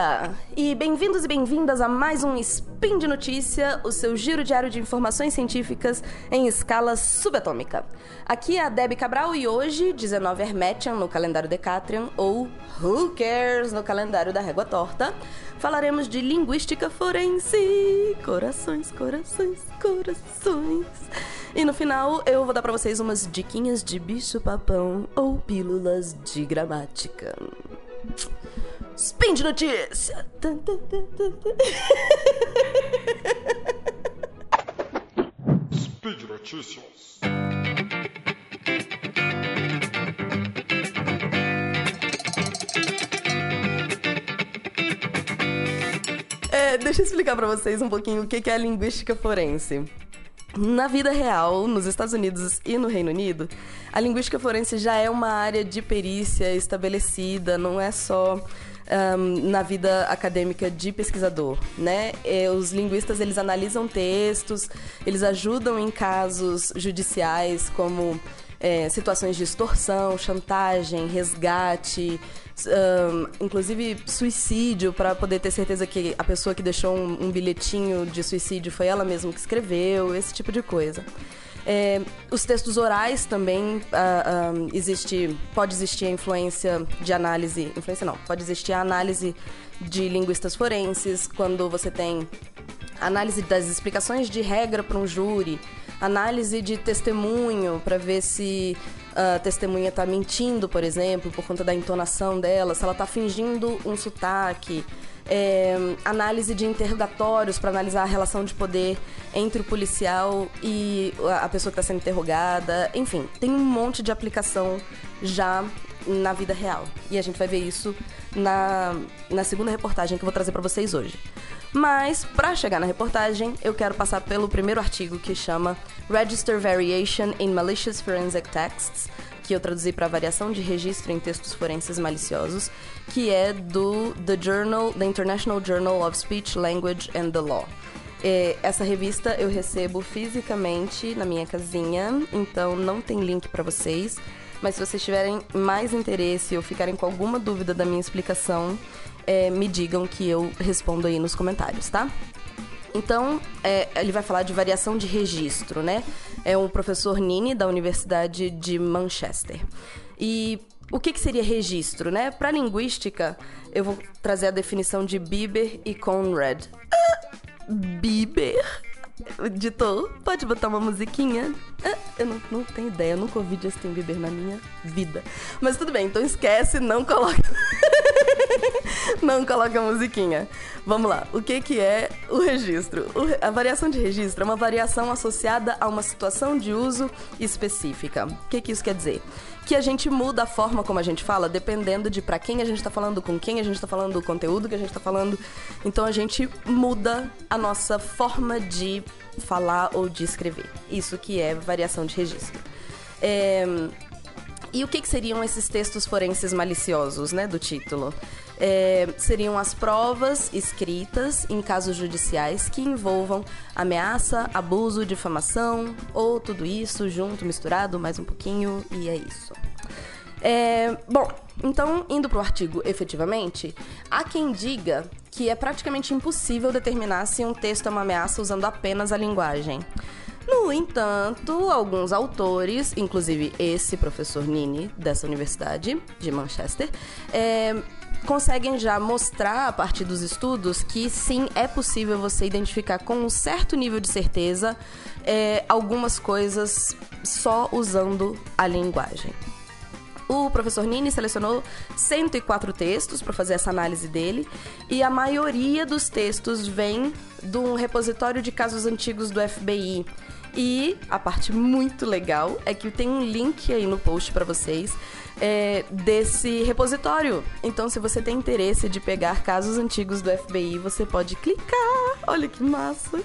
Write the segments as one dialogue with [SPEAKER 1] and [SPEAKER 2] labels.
[SPEAKER 1] dia! E bem-vindos e bem-vindas a mais um Spin de Notícia, o seu giro diário de informações científicas em escala subatômica. Aqui é a Debbie Cabral e hoje, 19 Hermetian no calendário Decatrian, ou Who Cares no calendário da Régua Torta, falaremos de linguística forense. Corações, corações, corações. E no final eu vou dar pra vocês umas diquinhas de bicho-papão ou pílulas de gramática. Spin de notícia!
[SPEAKER 2] Speed Notícias.
[SPEAKER 1] É, deixa eu explicar pra vocês um pouquinho o que é a linguística forense. Na vida real, nos Estados Unidos e no Reino Unido, a linguística forense já é uma área de perícia estabelecida, não é só ahm, na vida acadêmica de pesquisador, né? Os linguistas eles analisam textos, eles ajudam em casos judiciais como é, situações de extorsão, chantagem, resgate, ahn, inclusive suicídio, para poder ter certeza que a pessoa que deixou um, um bilhetinho de suicídio foi ela mesma que escreveu, esse tipo de coisa. É, os textos orais também ah, existe, pode existir a influência de análise, influência não, pode existir a análise de linguistas forenses quando você tem análise das explicações de regra para um júri, análise de testemunho para ver se a testemunha está mentindo, por exemplo, por conta da entonação dela, se ela está fingindo um sotaque. É, análise de interrogatórios para analisar a relação de poder entre o policial e a a pessoa que está sendo interrogada. Enfim, tem um monte de aplicação já na vida real. E a gente vai ver isso na, na segunda reportagem que eu vou trazer para vocês hoje. Mas, para chegar na reportagem, eu quero passar pelo primeiro artigo que chama Register Variation in Malicious Forensic Texts, que eu traduzi para variação de registro em textos forenses maliciosos, que é do The Journal, The International Journal of Speech, Language and the Law. É, essa revista eu recebo fisicamente na minha casinha, então não tem link para vocês. Mas se vocês tiverem mais interesse ou ficarem com alguma dúvida da minha explicação, é, me digam que eu respondo aí nos comentários, tá? Então, é, ele vai falar de variação de registro, né? É um professor Nini, da Universidade de Manchester. E o que, que seria registro, né? Para linguística, eu vou trazer a definição de Bieber e Conrad. Ah, Bieber? Editor, pode botar uma musiquinha? Ah, eu não, não tenho ideia, eu nunca ouvi Justin Bieber na minha vida. Mas tudo bem, então esquece, não coloca. não coloca a musiquinha. Vamos lá, o que, que é o registro? O a variação de registro é uma variação associada a uma situação de uso específica. O que, que isso quer dizer? Que a gente muda a forma como a gente fala dependendo de pra quem a gente tá falando, com quem a gente tá falando, o conteúdo que a gente tá falando. Então a gente muda a nossa forma de falar ou de escrever. Isso que é variação de registro. É, e o que, que seriam esses textos forenses maliciosos, né, do título? É, seriam as provas escritas em casos judiciais que envolvam ameaça, abuso, difamação ou tudo isso junto, misturado, mais um pouquinho e é isso. É, bom, então, indo pro artigo efetivamente, há quem diga que é praticamente impossível determinar se um texto é uma ameaça usando apenas a linguagem. No entanto, alguns autores, inclusive esse professor Nini, dessa universidade de Manchester, é, conseguem já mostrar a partir dos estudos que sim, é possível você identificar com um certo nível de certeza é, algumas coisas só usando a linguagem. O professor Nini selecionou 104 textos para fazer essa análise dele, e a maioria dos textos vem de um repositório de casos antigos do FBI. E a parte muito legal é que tem um link aí no post para vocês é, desse repositório. Então, se você tem interesse de pegar casos antigos do FBI, você pode clicar. Olha que massa!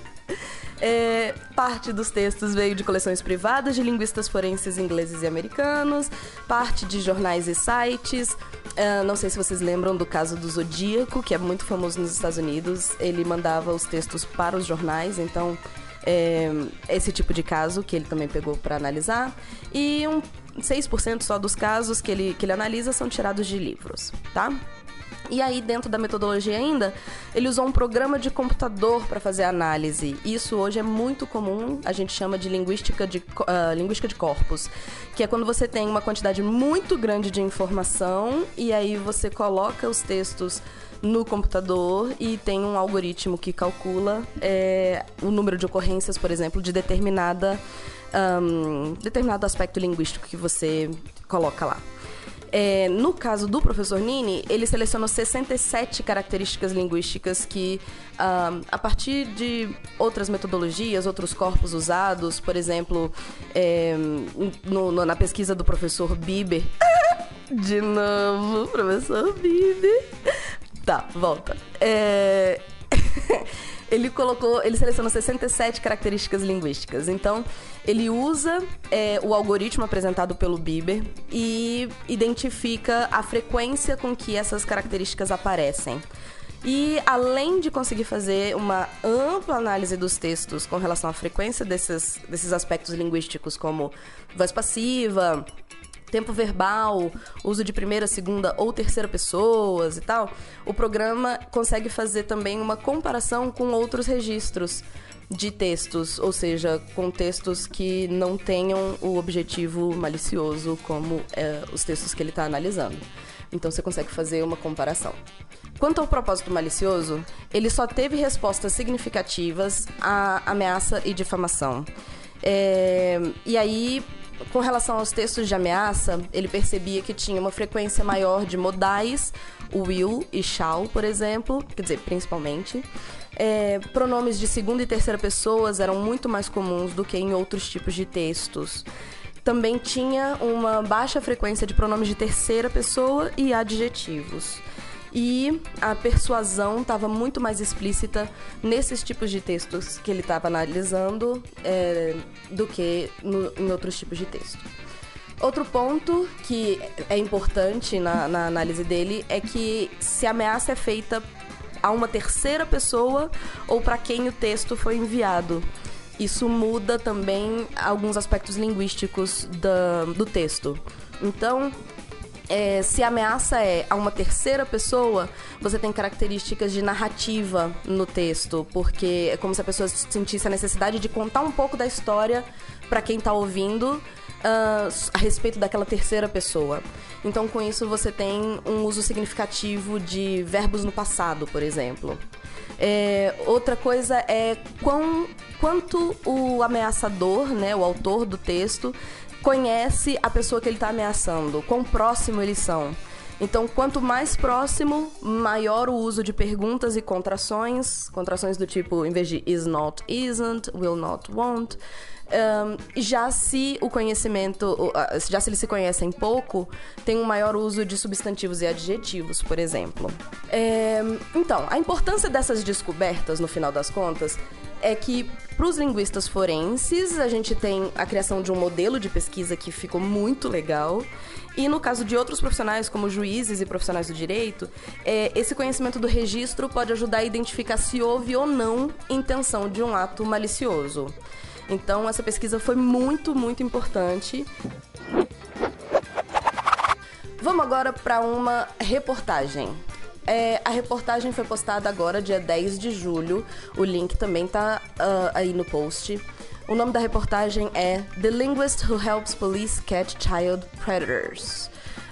[SPEAKER 1] É, parte dos textos veio de coleções privadas de linguistas forenses ingleses e americanos, parte de jornais e sites. Ah, não sei se vocês lembram do caso do Zodíaco, que é muito famoso nos Estados Unidos. Ele mandava os textos para os jornais, então é, esse tipo de caso que ele também pegou para analisar. E um 6% só dos casos que ele, que ele analisa são tirados de livros, tá? E aí, dentro da metodologia ainda, ele usou um programa de computador para fazer análise. Isso hoje é muito comum, a gente chama de linguística de, uh, linguística de corpos, que é quando você tem uma quantidade muito grande de informação e aí você coloca os textos no computador e tem um algoritmo que calcula é, o número de ocorrências, por exemplo, de determinada, um, determinado aspecto linguístico que você coloca lá. É, no caso do professor Nini, ele selecionou 67 características linguísticas que, uh, a partir de outras metodologias, outros corpos usados, por exemplo, é, no, no, na pesquisa do professor Bieber. De novo, professor Bieber. Tá, volta. É. ele colocou, ele selecionou 67 características linguísticas. Então, ele usa é, o algoritmo apresentado pelo Bieber e identifica a frequência com que essas características aparecem. E além de conseguir fazer uma ampla análise dos textos com relação à frequência desses, desses aspectos linguísticos, como voz passiva, tempo verbal, uso de primeira, segunda ou terceira pessoas e tal, o programa consegue fazer também uma comparação com outros registros de textos, ou seja, com textos que não tenham o objetivo malicioso como é, os textos que ele está analisando. Então você consegue fazer uma comparação. Quanto ao propósito malicioso, ele só teve respostas significativas à ameaça e difamação. É, e aí, com relação aos textos de ameaça, ele percebia que tinha uma frequência maior de modais, will e shall, por exemplo, quer dizer, principalmente. É, pronomes de segunda e terceira pessoas eram muito mais comuns do que em outros tipos de textos. Também tinha uma baixa frequência de pronomes de terceira pessoa e adjetivos e a persuasão estava muito mais explícita nesses tipos de textos que ele estava analisando é, do que no, em outros tipos de texto. Outro ponto que é importante na, na análise dele é que se a ameaça é feita a uma terceira pessoa ou para quem o texto foi enviado. Isso muda também alguns aspectos linguísticos da, do texto. Então, é, se a ameaça é a uma terceira pessoa, você tem características de narrativa no texto, porque é como se a pessoa sentisse a necessidade de contar um pouco da história para quem está ouvindo. Uh, a respeito daquela terceira pessoa. Então, com isso, você tem um uso significativo de verbos no passado, por exemplo. É, outra coisa é quão, quanto o ameaçador, né, o autor do texto, conhece a pessoa que ele está ameaçando, quão próximo eles são. Então, quanto mais próximo, maior o uso de perguntas e contrações, contrações do tipo, em vez de is not, isn't, will not, won't. Um, já se o conhecimento, já se eles se conhecem pouco, tem um maior uso de substantivos e adjetivos, por exemplo. É, então, a importância dessas descobertas, no final das contas, é que para os linguistas forenses, a gente tem a criação de um modelo de pesquisa que ficou muito legal. E no caso de outros profissionais, como juízes e profissionais do direito, é, esse conhecimento do registro pode ajudar a identificar se houve ou não intenção de um ato malicioso. Então, essa pesquisa foi muito, muito importante. Vamos agora para uma reportagem. É, a reportagem foi postada agora, dia 10 de julho. O link também tá uh, aí no post. O nome da reportagem é The Linguist Who Helps Police Catch Child Predators.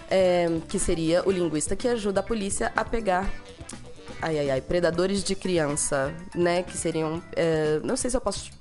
[SPEAKER 1] É, que seria o linguista que ajuda a polícia a pegar ai, ai, ai, predadores de criança, né? Que seriam. É, não sei se eu posso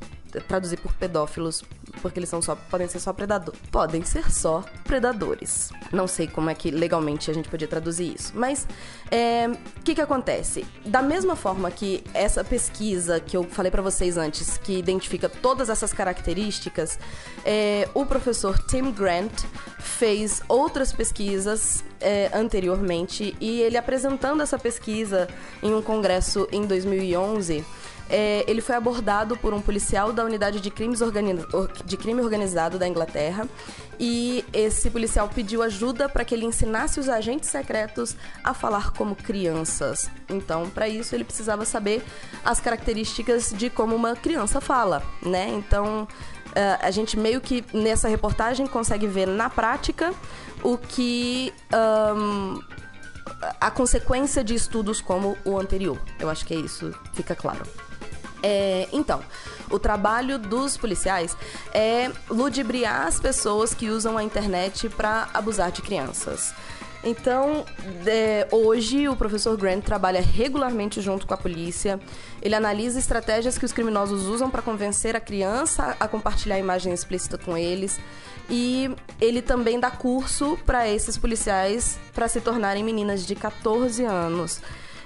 [SPEAKER 1] traduzir por pedófilos, porque eles são só podem ser só predadores. Podem ser só predadores. Não sei como é que legalmente a gente podia traduzir isso, mas o é, que que acontece? Da mesma forma que essa pesquisa que eu falei para vocês antes, que identifica todas essas características, é, o professor Tim Grant fez outras pesquisas é, anteriormente e ele apresentando essa pesquisa em um congresso em 2011 é, ele foi abordado por um policial da unidade de, crimes de crime organizado da Inglaterra e esse policial pediu ajuda para que ele ensinasse os agentes secretos a falar como crianças. Então, para isso, ele precisava saber as características de como uma criança fala, né? Então, Uh, a gente meio que nessa reportagem consegue ver na prática o que um, a consequência de estudos como o anterior. Eu acho que é isso, fica claro. É, então, o trabalho dos policiais é ludibriar as pessoas que usam a internet para abusar de crianças. Então, é, hoje o professor Grant trabalha regularmente junto com a polícia. Ele analisa estratégias que os criminosos usam para convencer a criança a compartilhar imagem explícita com eles. E ele também dá curso para esses policiais para se tornarem meninas de 14 anos.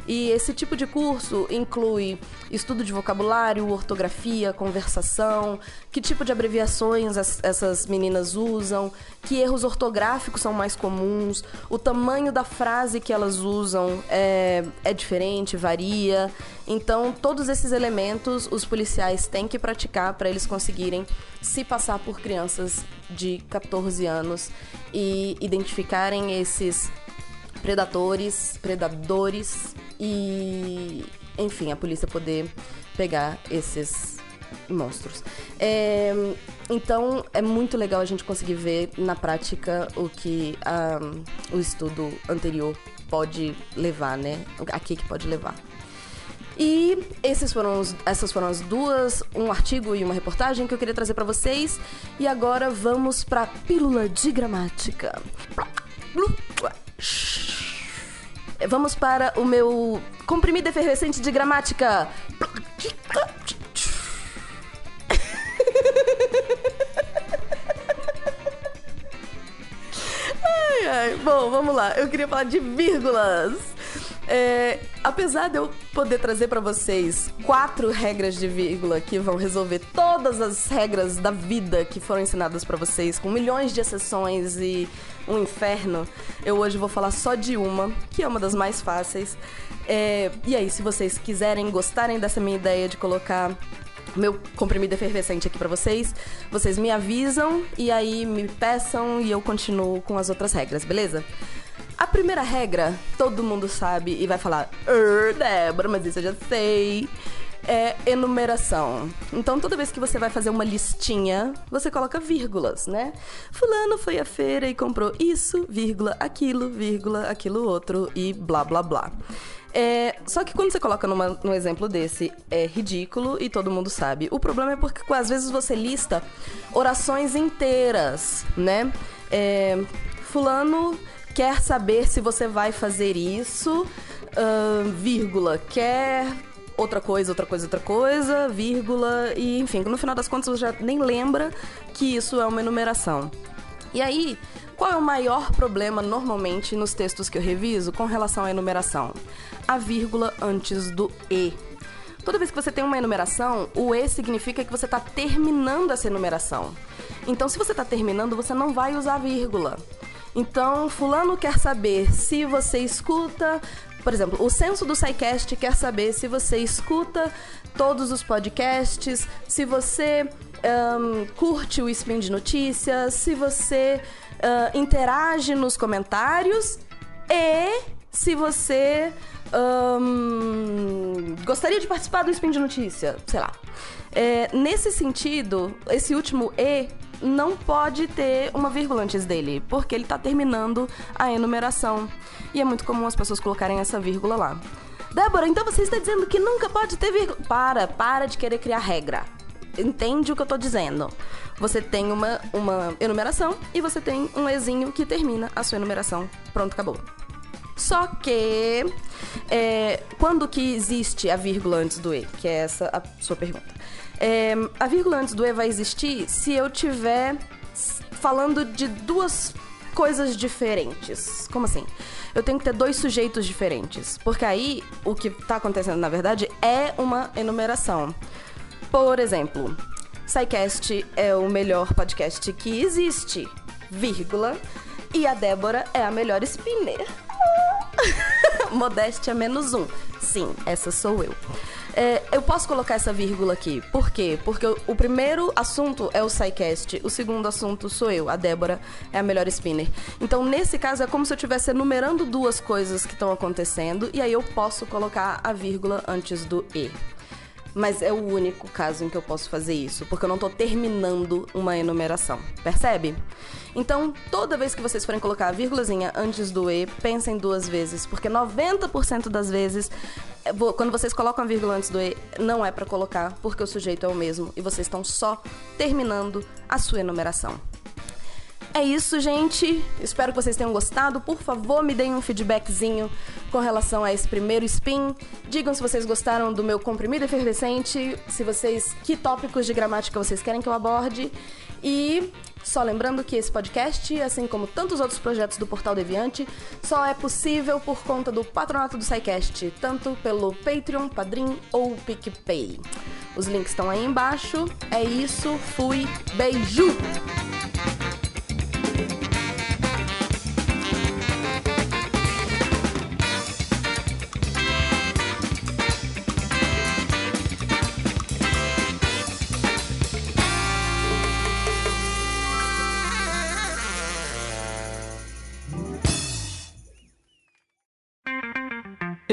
[SPEAKER 1] E esse tipo de curso inclui estudo de vocabulário, ortografia, conversação, que tipo de abreviações as, essas meninas usam, que erros ortográficos são mais comuns, o tamanho da frase que elas usam é, é diferente, varia. Então, todos esses elementos os policiais têm que praticar para eles conseguirem se passar por crianças de 14 anos e identificarem esses predadores, predadores e, enfim, a polícia poder pegar esses monstros. É, então é muito legal a gente conseguir ver na prática o que um, o estudo anterior pode levar, né? A que, pode levar. E esses foram os, essas foram as duas, um artigo e uma reportagem que eu queria trazer para vocês. E agora vamos para pílula de gramática. Vamos para o meu comprimido efervescente de gramática. Ai, ai. Bom, vamos lá. Eu queria falar de vírgulas. É, apesar de eu poder trazer para vocês quatro regras de vírgula que vão resolver todas as regras da vida que foram ensinadas para vocês, com milhões de exceções e um inferno, eu hoje vou falar só de uma, que é uma das mais fáceis. É, e aí, se vocês quiserem, gostarem dessa minha ideia de colocar meu comprimido efervescente aqui para vocês. Vocês me avisam e aí me peçam e eu continuo com as outras regras, beleza? A primeira regra, todo mundo sabe e vai falar, Débora, mas isso eu já sei. É enumeração. Então, toda vez que você vai fazer uma listinha, você coloca vírgulas, né? Fulano foi à feira e comprou isso, vírgula, aquilo, vírgula, aquilo outro e blá blá blá. É, só que quando você coloca numa, num exemplo desse, é ridículo e todo mundo sabe. O problema é porque às vezes você lista orações inteiras, né? É, fulano quer saber se você vai fazer isso, uh, vírgula, quer outra coisa, outra coisa, outra coisa, vírgula, e enfim, no final das contas você já nem lembra que isso é uma enumeração. E aí, qual é o maior problema normalmente nos textos que eu reviso com relação à enumeração? A vírgula antes do e. Toda vez que você tem uma enumeração, o e significa que você está terminando essa enumeração. Então, se você está terminando, você não vai usar vírgula. Então, fulano quer saber se você escuta, por exemplo, o censo do SciCast quer saber se você escuta todos os podcasts, se você um, curte o Spin de Notícias, se você uh, interage nos comentários e se você um, gostaria de participar do Spin de Notícia, sei lá. É, nesse sentido, esse último E não pode ter uma vírgula antes dele, porque ele está terminando a enumeração. E é muito comum as pessoas colocarem essa vírgula lá. Débora, então você está dizendo que nunca pode ter vírgula. Para, para de querer criar regra. Entende o que eu estou dizendo? Você tem uma, uma enumeração e você tem um Ezinho que termina a sua enumeração. Pronto, acabou. Só que é, quando que existe a vírgula antes do E? Que é essa a sua pergunta. É, a vírgula antes do E vai existir se eu tiver falando de duas coisas diferentes. Como assim? Eu tenho que ter dois sujeitos diferentes. Porque aí o que está acontecendo, na verdade, é uma enumeração. Por exemplo, SciCast é o melhor podcast que existe, vírgula, e a Débora é a melhor spinner. Modéstia menos um. Sim, essa sou eu. É, eu posso colocar essa vírgula aqui. Por quê? Porque o, o primeiro assunto é o SciCast, o segundo assunto sou eu, a Débora é a melhor spinner. Então, nesse caso, é como se eu estivesse enumerando duas coisas que estão acontecendo, e aí eu posso colocar a vírgula antes do E. mas é o único caso em que eu posso fazer isso, porque eu não tô terminando uma enumeração. Percebe? Então, toda vez que vocês forem colocar a vírgulazinha antes do E, pensem duas vezes, porque 90% das vezes, é, quando vocês colocam a vírgula antes do E, não é para colocar, porque o sujeito é o mesmo e vocês estão só terminando a sua enumeração. É isso, gente. Espero que vocês tenham gostado. Por favor, me deem um feedbackzinho com relação a esse primeiro spin. Digam se vocês gostaram do meu comprimido efervescente, se vocês que tópicos de gramática vocês querem que eu aborde. E só lembrando que esse podcast, assim como tantos outros projetos do Portal Deviante, só é possível por conta do patronato do SciCast, tanto pelo Patreon, Padrim ou PicPay. Os links estão aí embaixo. É isso, fui, beijo!